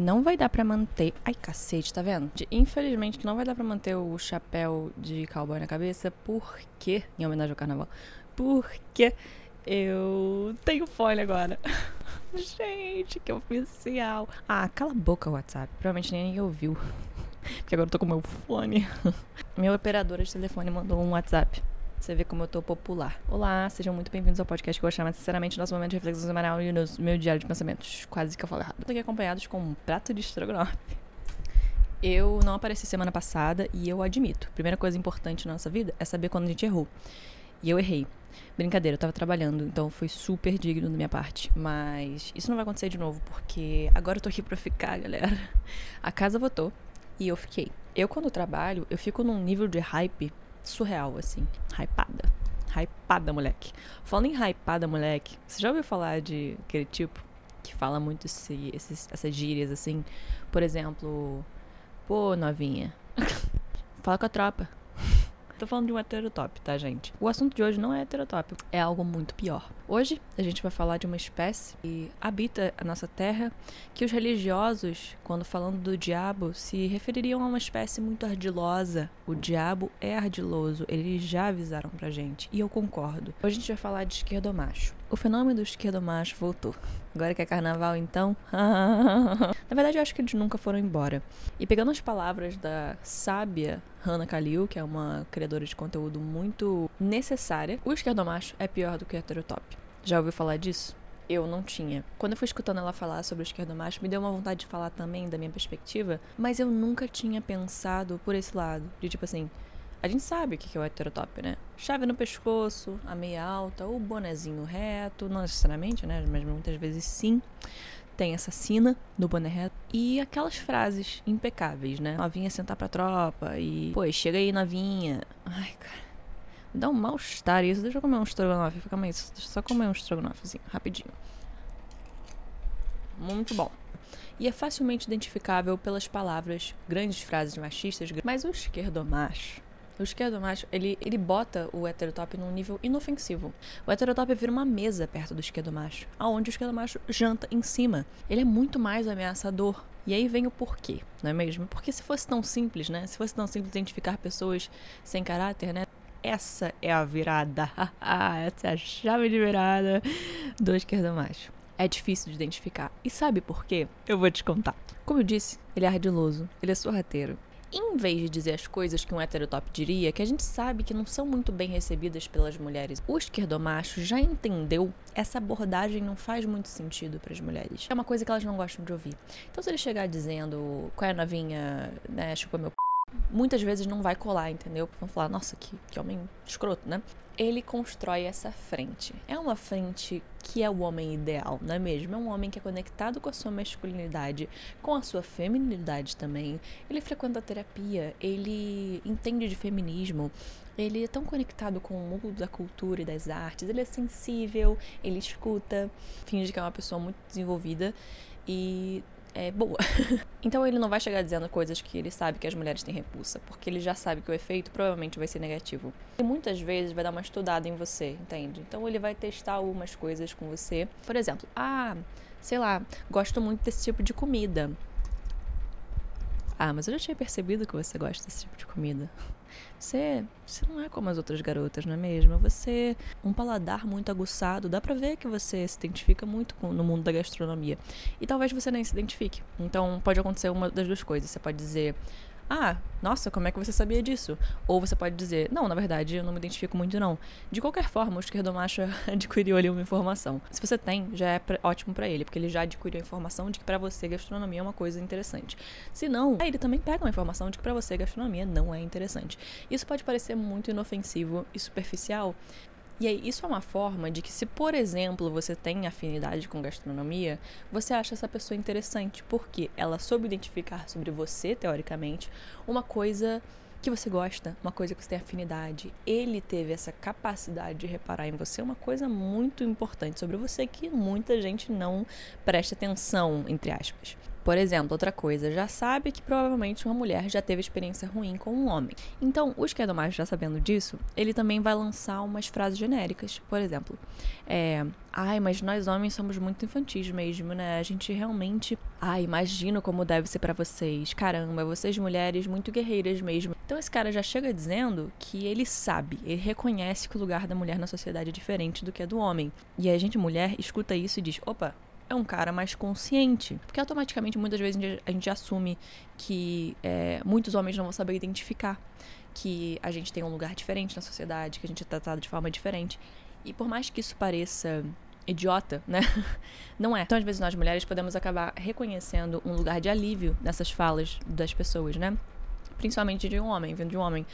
não vai dar para manter. Ai, cacete, tá vendo? Infelizmente, não vai dar para manter o chapéu de cowboy na cabeça, porque. Em homenagem ao carnaval. Porque eu tenho fone agora. Gente, que oficial. Ah, cala a boca, WhatsApp. Provavelmente nem ninguém ouviu. Porque agora eu tô com meu fone. Minha operadora de telefone mandou um WhatsApp. Você vê como eu tô popular. Olá, sejam muito bem-vindos ao podcast que eu vou chamar sinceramente nosso momento de reflexão semanal e no meu diário de pensamentos. Quase que eu falo errado. Estou aqui acompanhados com um prato de estrogonofe. Eu não apareci semana passada e eu admito. Primeira coisa importante na nossa vida é saber quando a gente errou. E eu errei. Brincadeira, eu tava trabalhando, então foi super digno da minha parte. Mas isso não vai acontecer de novo, porque agora eu tô aqui pra ficar, galera. A casa votou e eu fiquei. Eu, quando trabalho, eu fico num nível de hype surreal, assim. Hypada. Hypada, moleque. Falando em hypada, moleque, você já ouviu falar de aquele tipo que fala muito esse, esses, essas gírias, assim? Por exemplo, pô, novinha. Fala com a tropa. Tô falando de um heterotop, tá, gente? O assunto de hoje não é heterotop, é algo muito pior. Hoje a gente vai falar de uma espécie que habita a nossa terra, que os religiosos, quando falando do diabo, se refeririam a uma espécie muito ardilosa. O diabo é ardiloso, eles já avisaram pra gente, e eu concordo. Hoje a gente vai falar de esquerdomacho. O fenômeno do esquerdomacho voltou. Agora que é carnaval, então. Na verdade, eu acho que eles nunca foram embora. E pegando as palavras da sábia Hannah Kalil, que é uma criadora de conteúdo muito necessária, o esquerdomacho é pior do que o heterotop. Já ouviu falar disso? Eu não tinha. Quando eu fui escutando ela falar sobre o esquerdomacho, me deu uma vontade de falar também da minha perspectiva, mas eu nunca tinha pensado por esse lado. De tipo assim, a gente sabe o que é o heterotop, né? Chave no pescoço, a meia alta, o bonezinho reto, não necessariamente, né? Mas muitas vezes sim. Tem essa sina no boné reto. E aquelas frases impecáveis, né? Novinha sentar pra tropa e. Pô, chega aí, novinha. Ai, cara. Dá um mal-estar isso. Deixa eu comer um estrogonofe. Fica mais. Deixa eu só comer um estrogonofezinho, rapidinho. Muito bom e é facilmente identificável pelas palavras, grandes frases machistas, mas o esquerdomacho o esquerdo macho, ele, ele bota o heterotop num nível inofensivo. O heterotop vira uma mesa perto do esquerdo macho, aonde o esquerdo macho janta em cima. Ele é muito mais ameaçador. E aí vem o porquê, não é mesmo? Porque se fosse tão simples, né? Se fosse tão simples identificar pessoas sem caráter, né? Essa é a virada. Essa é a chave de virada do esquerdo macho. É difícil de identificar. E sabe por quê? Eu vou te contar. Como eu disse, ele é ardiloso, ele é sorrateiro, em vez de dizer as coisas que um heterotop diria, que a gente sabe que não são muito bem recebidas pelas mulheres, o esquerdomacho já entendeu essa abordagem não faz muito sentido para as mulheres. É uma coisa que elas não gostam de ouvir. Então, se ele chegar dizendo qual é a novinha, né, chupa meu c... muitas vezes não vai colar, entendeu? Vão falar, nossa, que, que homem escroto, né? ele constrói essa frente. É uma frente que é o homem ideal, não é mesmo? É um homem que é conectado com a sua masculinidade, com a sua feminilidade também. Ele frequenta terapia, ele entende de feminismo, ele é tão conectado com o mundo da cultura e das artes, ele é sensível, ele escuta, finge que é uma pessoa muito desenvolvida e é boa. então ele não vai chegar dizendo coisas que ele sabe que as mulheres têm repulsa, porque ele já sabe que o efeito provavelmente vai ser negativo. E muitas vezes vai dar uma estudada em você, entende? Então ele vai testar algumas coisas com você. Por exemplo, ah, sei lá, gosto muito desse tipo de comida. Ah, mas eu já tinha percebido que você gosta desse tipo de comida. Você, você não é como as outras garotas, não é mesmo? Você um paladar muito aguçado. Dá pra ver que você se identifica muito com, no mundo da gastronomia. E talvez você nem se identifique. Então pode acontecer uma das duas coisas. Você pode dizer, ah, nossa, como é que você sabia disso? Ou você pode dizer, não, na verdade, eu não me identifico muito, não. De qualquer forma, o esquerdomacho adquiriu ali uma informação. Se você tem, já é ótimo para ele, porque ele já adquiriu a informação de que para você gastronomia é uma coisa interessante. Se não, ele também pega uma informação de que para você gastronomia não é interessante. Isso pode parecer muito inofensivo e superficial, e aí, isso é uma forma de que, se por exemplo você tem afinidade com gastronomia, você acha essa pessoa interessante, porque ela soube identificar sobre você, teoricamente, uma coisa que você gosta, uma coisa que você tem afinidade. Ele teve essa capacidade de reparar em você uma coisa muito importante sobre você que muita gente não presta atenção, entre aspas. Por exemplo, outra coisa, já sabe que provavelmente uma mulher já teve experiência ruim com um homem. Então, o esquerdomacho já sabendo disso, ele também vai lançar umas frases genéricas. Por exemplo, é, Ai, mas nós homens somos muito infantis mesmo, né? A gente realmente. Ai, imagino como deve ser para vocês. Caramba, vocês mulheres muito guerreiras mesmo. Então esse cara já chega dizendo que ele sabe, ele reconhece que o lugar da mulher na sociedade é diferente do que é do homem. E a gente, mulher, escuta isso e diz: opa, é um cara mais consciente. Porque automaticamente, muitas vezes, a gente assume que é, muitos homens não vão saber identificar que a gente tem um lugar diferente na sociedade, que a gente é tratado de forma diferente. E por mais que isso pareça idiota, né? Não é. Então, às vezes, nós mulheres podemos acabar reconhecendo um lugar de alívio nessas falas das pessoas, né? Principalmente de um homem, vindo de um homem.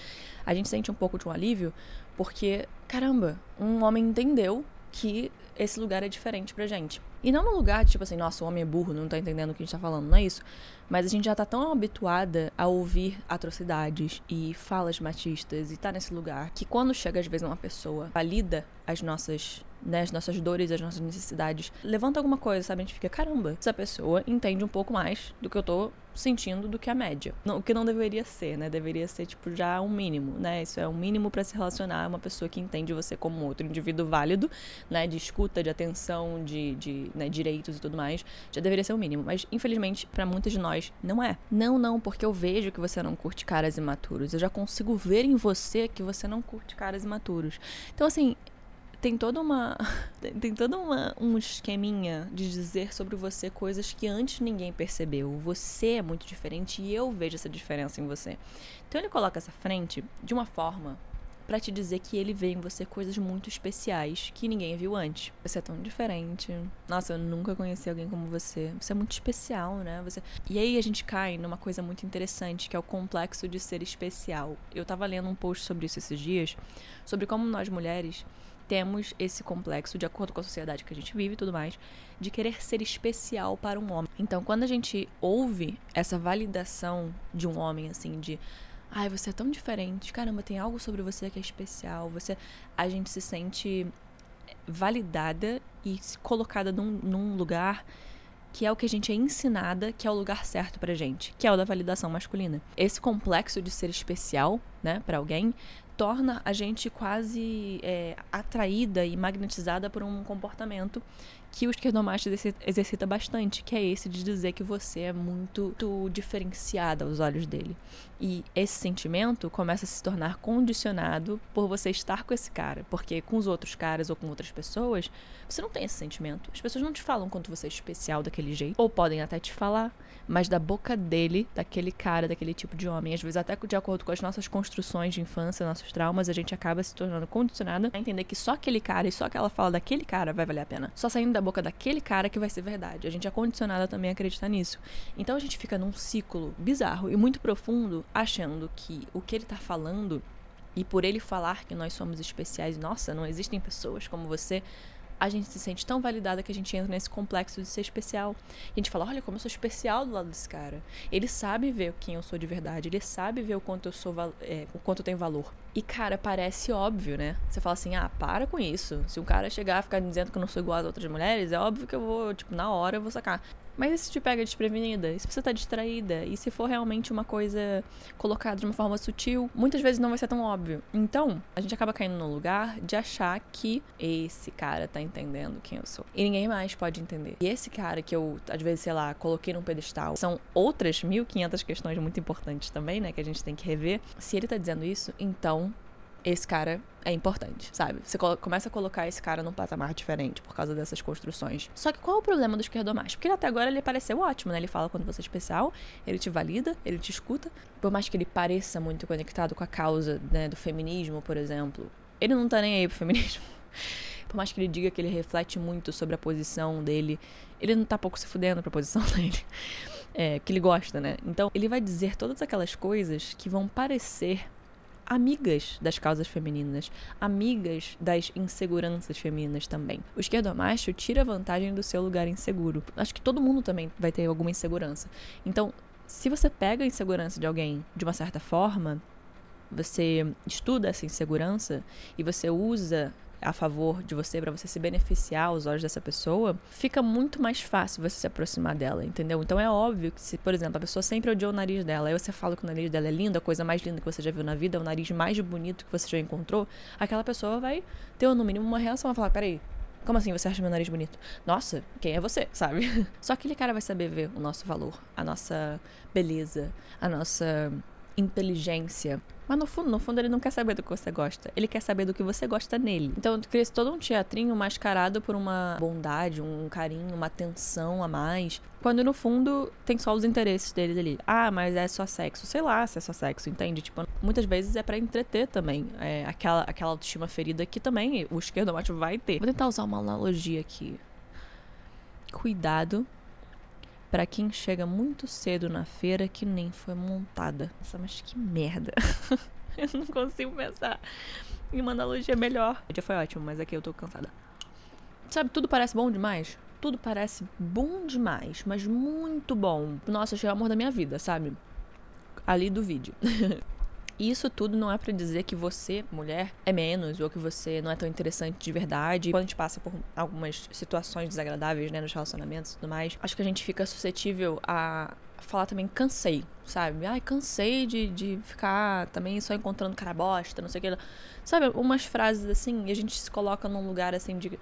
A gente sente um pouco de um alívio porque, caramba, um homem entendeu que esse lugar é diferente pra gente. E não no lugar de tipo assim, nossa, o homem é burro, não tá entendendo o que a gente tá falando, não é isso. Mas a gente já tá tão habituada a ouvir atrocidades e falas machistas e tá nesse lugar que quando chega às vezes uma pessoa valida as nossas né, as nossas dores, as nossas necessidades, levanta alguma coisa, sabe? A gente fica, caramba, essa pessoa entende um pouco mais do que eu tô sentindo do que a média. Não, o que não deveria ser, né? Deveria ser, tipo, já um mínimo, né? Isso é um mínimo para se relacionar uma pessoa que entende você como outro indivíduo válido, né? De escuta, de atenção, de, de né, direitos e tudo mais. Já deveria ser o um mínimo. Mas, infelizmente, para muitas de nós, não é. Não, não, porque eu vejo que você não curte caras imaturos. Eu já consigo ver em você que você não curte caras imaturos. Então, assim, tem toda uma tem toda uma um esqueminha de dizer sobre você coisas que antes ninguém percebeu. Você é muito diferente e eu vejo essa diferença em você. Então ele coloca essa frente de uma forma para te dizer que ele vê em você coisas muito especiais que ninguém viu antes. Você é tão diferente. Nossa, eu nunca conheci alguém como você. Você é muito especial, né? Você... E aí a gente cai numa coisa muito interessante, que é o complexo de ser especial. Eu tava lendo um post sobre isso esses dias, sobre como nós mulheres temos esse complexo, de acordo com a sociedade que a gente vive e tudo mais, de querer ser especial para um homem. Então, quando a gente ouve essa validação de um homem, assim, de. Ai, você é tão diferente. Caramba, tem algo sobre você que é especial. Você, a gente se sente validada e colocada num, num lugar que é o que a gente é ensinada que é o lugar certo pra gente, que é o da validação masculina. Esse complexo de ser especial, né, para alguém, torna a gente quase é, atraída e magnetizada por um comportamento que o esquerdomacho exercita bastante, que é esse de dizer que você é muito, muito diferenciada aos olhos dele. E esse sentimento começa a se tornar condicionado por você estar com esse cara, porque com os outros caras ou com outras pessoas, você não tem esse sentimento. As pessoas não te falam quanto você é especial daquele jeito, ou podem até te falar, mas da boca dele, daquele cara, daquele tipo de homem, às vezes até de acordo com as nossas construções de infância, nossos traumas, a gente acaba se tornando condicionado a entender que só aquele cara e só aquela fala daquele cara vai valer a pena. Só saindo da boca daquele cara que vai ser verdade. A gente é condicionado também a acreditar nisso. Então a gente fica num ciclo bizarro e muito profundo, achando que o que ele tá falando e por ele falar que nós somos especiais, nossa, não existem pessoas como você, a gente se sente tão validada que a gente entra nesse complexo de ser especial. E a gente fala, olha como eu sou especial do lado desse cara. Ele sabe ver quem eu sou de verdade, ele sabe ver o quanto eu sou é, o quanto eu tenho valor. E, cara, parece óbvio, né? Você fala assim, ah, para com isso. Se um cara chegar a ficar dizendo que eu não sou igual às outras mulheres, é óbvio que eu vou, tipo, na hora eu vou sacar. Mas se te pega desprevenida? Se você tá distraída? E se for realmente uma coisa colocada de uma forma sutil? Muitas vezes não vai ser tão óbvio. Então, a gente acaba caindo no lugar de achar que esse cara tá entendendo quem eu sou. E ninguém mais pode entender. E esse cara que eu, às vezes, sei lá, coloquei num pedestal, são outras 1500 questões muito importantes também, né? Que a gente tem que rever. Se ele tá dizendo isso, então esse cara é importante, sabe? Você começa a colocar esse cara num patamar diferente por causa dessas construções. Só que qual é o problema do esquerdomacho? Porque até agora ele pareceu ótimo, né? Ele fala quando você é especial, ele te valida, ele te escuta. Por mais que ele pareça muito conectado com a causa né, do feminismo, por exemplo, ele não tá nem aí pro feminismo. Por mais que ele diga que ele reflete muito sobre a posição dele, ele não tá pouco se fudendo pra posição dele. É, que ele gosta, né? Então, ele vai dizer todas aquelas coisas que vão parecer amigas das causas femininas, amigas das inseguranças femininas também. O esquerdomacho tira vantagem do seu lugar inseguro. Acho que todo mundo também vai ter alguma insegurança. Então, se você pega a insegurança de alguém de uma certa forma, você estuda essa insegurança e você usa a favor de você, para você se beneficiar aos olhos dessa pessoa, fica muito mais fácil você se aproximar dela, entendeu? Então é óbvio que se, por exemplo, a pessoa sempre odiou o nariz dela, aí você fala que o nariz dela é lindo, a coisa mais linda que você já viu na vida, o nariz mais bonito que você já encontrou, aquela pessoa vai ter no mínimo uma reação, vai falar, peraí, como assim você acha meu nariz bonito? Nossa, quem é você, sabe? Só aquele cara vai saber ver o nosso valor, a nossa beleza, a nossa inteligência. Mas no fundo, no fundo, ele não quer saber do que você gosta. Ele quer saber do que você gosta nele. Então, cria todo um teatrinho mascarado por uma bondade, um carinho, uma atenção a mais. Quando no fundo tem só os interesses dele ali. Ah, mas é só sexo. Sei lá se é só sexo, entende? Tipo, muitas vezes é para entreter também. É aquela, aquela autoestima ferida que também o esquerdo macho vai ter. Vou tentar usar uma analogia aqui. Cuidado para quem chega muito cedo na feira que nem foi montada. Nossa, mas que merda. eu não consigo pensar em uma analogia melhor. Dia foi ótimo, mas aqui eu tô cansada. Sabe, tudo parece bom demais? Tudo parece bom demais, mas muito bom. Nossa, achei o amor da minha vida, sabe? Ali do vídeo. Isso tudo não é para dizer que você, mulher, é menos ou que você não é tão interessante de verdade. Quando a gente passa por algumas situações desagradáveis, né, nos relacionamentos e tudo mais, acho que a gente fica suscetível a falar também cansei, sabe? Ai, cansei de, de ficar também só encontrando cara bosta, não sei o que. Sabe, umas frases assim, e a gente se coloca num lugar assim de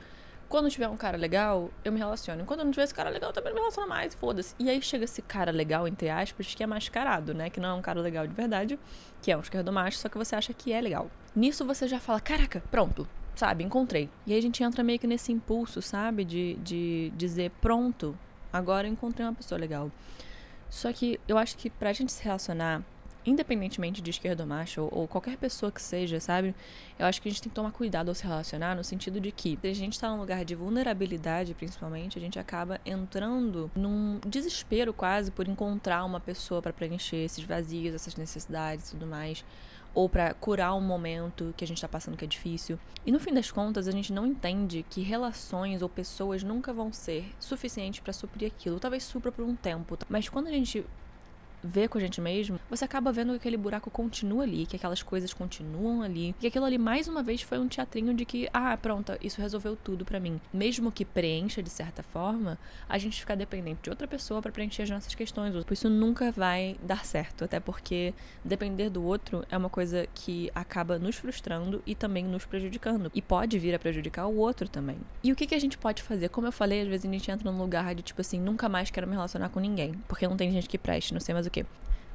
quando tiver um cara legal, eu me relaciono. Quando não tiver esse cara legal, eu também não me relaciono mais, foda-se. E aí chega esse cara legal, entre aspas, que é mascarado, né? Que não é um cara legal de verdade, que é um esquerdo macho, só que você acha que é legal. Nisso você já fala, caraca, pronto, sabe, encontrei. E aí a gente entra meio que nesse impulso, sabe, de, de dizer, pronto, agora eu encontrei uma pessoa legal. Só que eu acho que pra gente se relacionar, independentemente de esquerda ou macho, ou, qualquer pessoa que seja, sabe? Eu acho que a gente tem que tomar cuidado ao se relacionar, no sentido de que, se a gente está num lugar de vulnerabilidade, principalmente, a gente acaba entrando num desespero quase por encontrar uma pessoa para preencher esses vazios, essas necessidades e tudo mais. Ou para curar um momento que a gente está passando que é difícil. E no fim das contas, a gente não entende que relações ou pessoas nunca vão ser suficientes para suprir aquilo. Talvez supra por um tempo. Mas quando a gente vê com a gente mesmo, você acaba vendo que aquele buraco continua ali, que aquelas coisas continuam ali, e aquilo ali mais uma vez foi um teatrinho de que, ah, pronto, isso resolveu tudo para mim. Mesmo que preencha de certa forma, a gente ficar dependente de outra pessoa para preencher as nossas questões. Isso nunca vai dar certo, até porque depender do outro é uma coisa que acaba nos frustrando e também nos prejudicando. E pode vir a prejudicar o outro também. E o que, que a gente pode fazer? Como eu falei, às vezes a gente entra num lugar de tipo assim, nunca mais quero me relacionar com ninguém, porque não tem gente que preste, não sei mais o quê.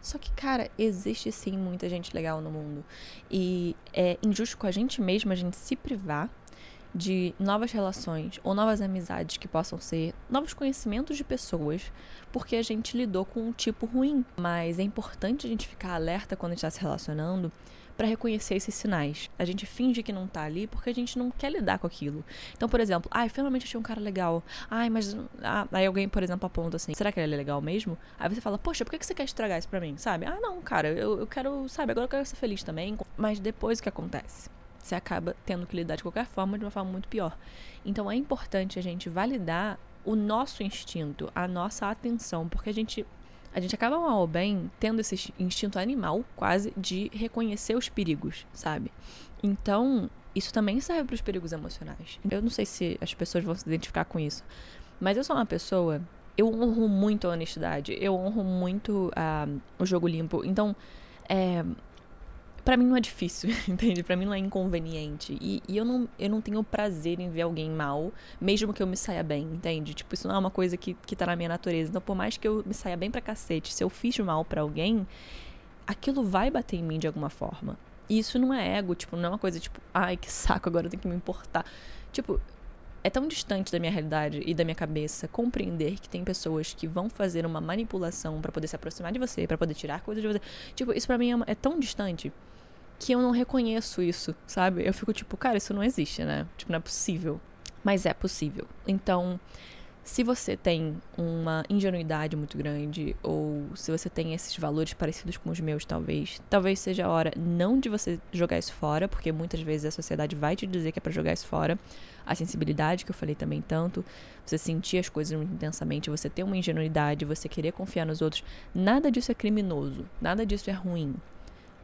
Só que, cara, existe sim muita gente legal no mundo. E é injusto com a gente mesmo a gente se privar de novas relações ou novas amizades que possam ser novos conhecimentos de pessoas, porque a gente lidou com um tipo ruim. Mas é importante a gente ficar alerta quando está se relacionando para reconhecer esses sinais. A gente finge que não tá ali porque a gente não quer lidar com aquilo. Então, por exemplo, ai, finalmente achei um cara legal. Ai, mas. Ah, aí alguém, por exemplo, aponta assim: será que ele é legal mesmo? Aí você fala: poxa, por que você quer estragar isso pra mim? Sabe? Ah, não, cara, eu, eu quero, sabe, agora eu quero ser feliz também. Mas depois o que acontece? Você acaba tendo que lidar de qualquer forma, de uma forma muito pior. Então é importante a gente validar o nosso instinto, a nossa atenção, porque a gente a gente acaba mal ou bem tendo esse instinto animal, quase, de reconhecer os perigos, sabe? Então, isso também serve para os perigos emocionais. Eu não sei se as pessoas vão se identificar com isso, mas eu sou uma pessoa. Eu honro muito a honestidade, eu honro muito uh, o jogo limpo. Então, é, para mim não é difícil, entende? Para mim não é inconveniente. E, e, eu, não, eu não tenho prazer em ver alguém mal, mesmo que eu me saia bem, entende? Tipo, isso não é uma coisa que, que tá na minha natureza. Então, por mais que eu me saia bem pra cacete, se eu fiz mal para alguém, aquilo vai bater em mim de alguma forma. E isso não é ego, tipo, não é uma coisa tipo, ai, que saco, agora eu tenho que me importar. Tipo, é tão distante da minha realidade e da minha cabeça compreender que tem pessoas que vão fazer uma manipulação para poder se aproximar de você, para poder tirar coisas de você. Tipo, isso para mim é, é, tão distante que eu não reconheço isso, sabe? Eu fico tipo, cara, isso não existe, né? Tipo, não é possível. Mas é possível. Então, se você tem uma ingenuidade muito grande, ou se você tem esses valores parecidos com os meus, talvez, talvez seja a hora não de você jogar isso fora, porque muitas vezes a sociedade vai te dizer que é para jogar isso fora. A sensibilidade, que eu falei também tanto, você sentir as coisas muito intensamente, você ter uma ingenuidade, você querer confiar nos outros, nada disso é criminoso, nada disso é ruim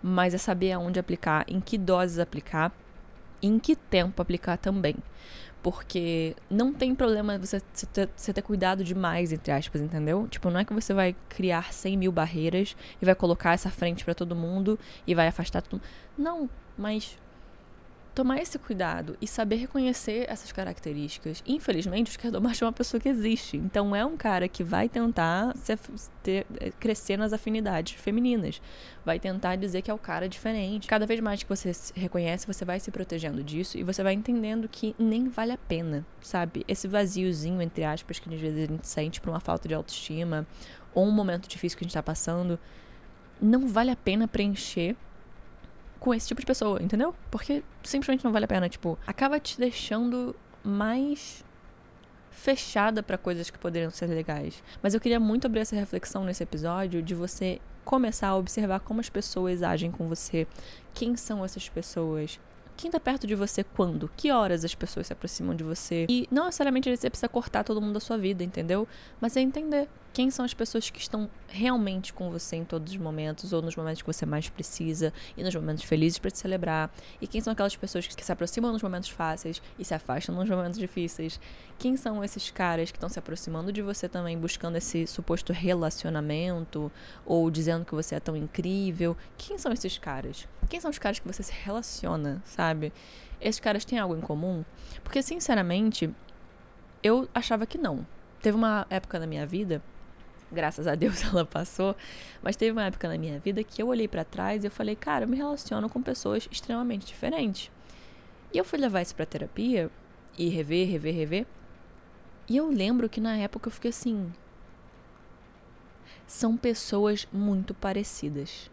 mas é saber aonde aplicar, em que doses aplicar e em que tempo aplicar também. Porque não tem problema você, ter, você ter cuidado demais, entre aspas, entendeu? Tipo, não é que você vai criar 100 mil barreiras e vai colocar essa frente para todo mundo e vai afastar mundo. Não, mas tomar esse cuidado e saber reconhecer essas características. Infelizmente, o esquerdomacho é uma pessoa que existe. Então, é um cara que vai tentar se, ter, eh, crescer nas afinidades femininas. Vai tentar dizer que é o cara diferente. Cada vez mais que você se reconhece, você vai se protegendo disso e você vai entendendo que nem vale a pena, sabe? Esse vaziozinho, entre aspas, que às vezes a gente sente por uma falta de autoestima ou um momento difícil que a gente tá passando, não vale a pena preencher com esse tipo de pessoa, entendeu? Porque simplesmente não vale a pena, tipo, acaba te deixando mais fechada para coisas que poderiam ser legais. Mas eu queria muito abrir essa reflexão nesse episódio de você começar a observar como as pessoas agem com você, quem são essas pessoas, quem tá perto de você quando? Que horas as pessoas se aproximam de você? E não necessariamente você precisa cortar todo mundo da sua vida, entendeu? Mas é entender quem são as pessoas que estão realmente com você em todos os momentos, ou nos momentos que você mais precisa, e nos momentos felizes para te celebrar. E quem são aquelas pessoas que se aproximam nos momentos fáceis e se afastam nos momentos difíceis. Quem são esses caras que estão se aproximando de você também, buscando esse suposto relacionamento, ou dizendo que você é tão incrível. Quem são esses caras? Quem são os caras que você se relaciona, sabe? Esses caras têm algo em comum? Porque, sinceramente, eu achava que não. Teve uma época na minha vida graças a Deus ela passou, mas teve uma época na minha vida que eu olhei para trás e eu falei, cara, eu me relaciono com pessoas extremamente diferentes. E eu fui levar isso pra terapia e rever, rever, rever. E eu lembro que na época eu fiquei assim. São pessoas muito parecidas.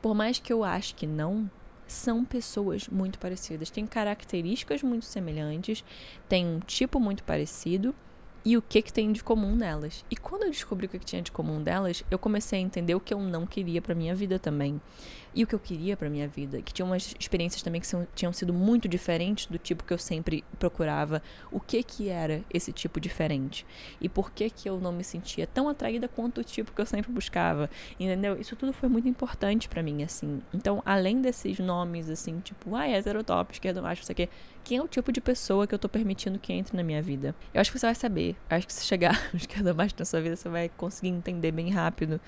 Por mais que eu ache que não, são pessoas muito parecidas. Têm características muito semelhantes, têm um tipo muito parecido e o que que tem de comum nelas. E quando eu descobri o que, que tinha de comum delas, eu comecei a entender o que eu não queria para minha vida também. E o que eu queria para minha vida, que tinha umas experiências também que são, tinham sido muito diferentes do tipo que eu sempre procurava. O que que era esse tipo diferente? E por que que eu não me sentia tão atraída quanto o tipo que eu sempre buscava? Entendeu? Isso tudo foi muito importante para mim assim. Então, além desses nomes assim, tipo, ah, é top, esquerdo, macho, isso aqui, quem é o tipo de pessoa que eu tô permitindo que entre na minha vida? Eu acho que você vai saber. Eu acho que se chegar esquerdo macho na sua vida, você vai conseguir entender bem rápido.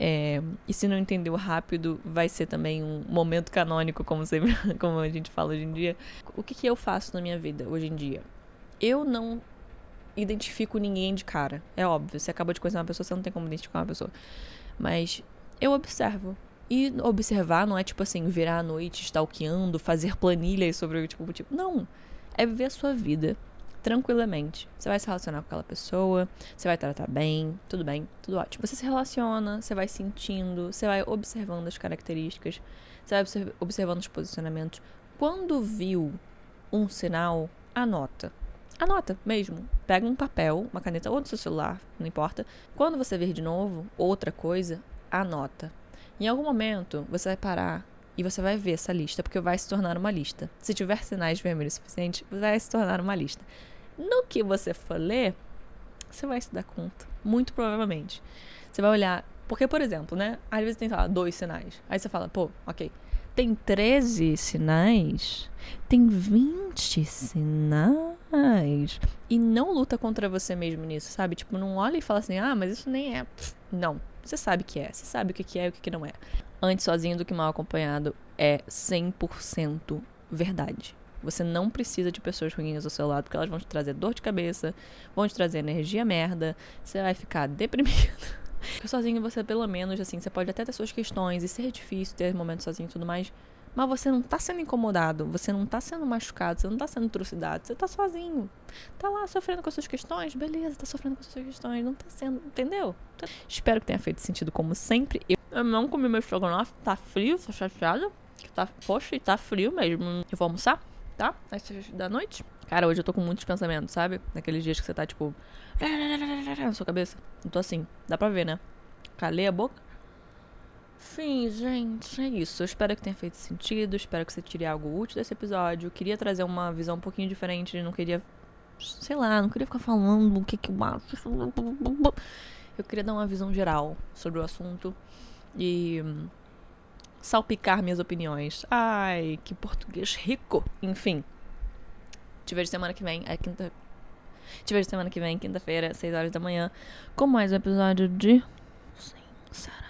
É, e se não entendeu rápido, vai ser também um momento canônico, como, sempre, como a gente fala hoje em dia. O que, que eu faço na minha vida hoje em dia? Eu não identifico ninguém de cara. É óbvio, você acabou de conhecer uma pessoa, você não tem como identificar uma pessoa. Mas eu observo. E observar não é tipo assim, virar à noite, stalkeando, fazer planilhas sobre o tipo, tipo. Não. É viver a sua vida tranquilamente. Você vai se relacionar com aquela pessoa, você vai tratar bem, tudo bem, tudo ótimo. Você se relaciona, você vai sentindo, você vai observando as características, você vai observando os posicionamentos. Quando viu um sinal, anota. Anota mesmo. Pega um papel, uma caneta ou no seu celular, não importa. Quando você ver de novo outra coisa, anota. Em algum momento você vai parar e você vai ver essa lista, porque vai se tornar uma lista. Se tiver sinais vermelhos suficientes, vai se tornar uma lista. No que você for ler, você vai se dar conta. Muito provavelmente. Você vai olhar. Porque, por exemplo, né? Às vezes tem, sei lá, dois sinais. Aí você fala, pô, ok. Tem 13 sinais? Tem 20 sinais? E não luta contra você mesmo nisso, sabe? Tipo, não olha e fala assim, ah, mas isso nem é. Não. Você sabe que é. Você sabe o que é e o que não é antes sozinho do que mal acompanhado é 100% verdade. Você não precisa de pessoas ruins ao seu lado, porque elas vão te trazer dor de cabeça, vão te trazer energia merda, você vai ficar deprimido. Porque sozinho você, pelo menos, assim, você pode até ter suas questões e ser difícil ter momentos sozinho e tudo mais, mas você não tá sendo incomodado, você não tá sendo machucado, você não tá sendo trucidado, você tá sozinho. Tá lá sofrendo com as suas questões, beleza, tá sofrendo com as suas questões, não tá sendo, entendeu? Espero que tenha feito sentido como sempre. Eu não comi meu estrogonofe, tá frio, tô chateada. Tá, poxa, e tá frio mesmo. Eu vou almoçar, tá? Às seis da noite. Cara, hoje eu tô com muitos pensamentos, sabe? Naqueles dias que você tá, tipo... Na sua cabeça. Eu tô assim. Dá pra ver, né? Calei a boca. Enfim, gente, é isso. Eu espero que tenha feito sentido. Espero que você tire algo útil desse episódio. Eu queria trazer uma visão um pouquinho diferente. Não queria... Sei lá, não queria ficar falando o que que eu acho. Eu queria dar uma visão geral sobre o assunto. E salpicar minhas opiniões. Ai, que português rico. Enfim. Te vejo semana que vem, é quinta. Te vejo semana que vem, quinta-feira, 6 horas da manhã, com mais um episódio de. Sinceramente.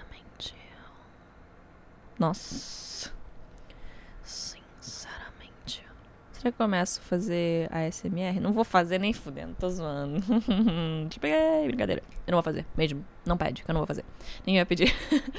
Nossa. Sinceramente. Será que eu começo a fazer ASMR? Não vou fazer nem fudendo, tô zoando. Te peguei, brincadeira. Eu não vou fazer, mesmo. Não pede, que eu não vou fazer. Ninguém vai pedir.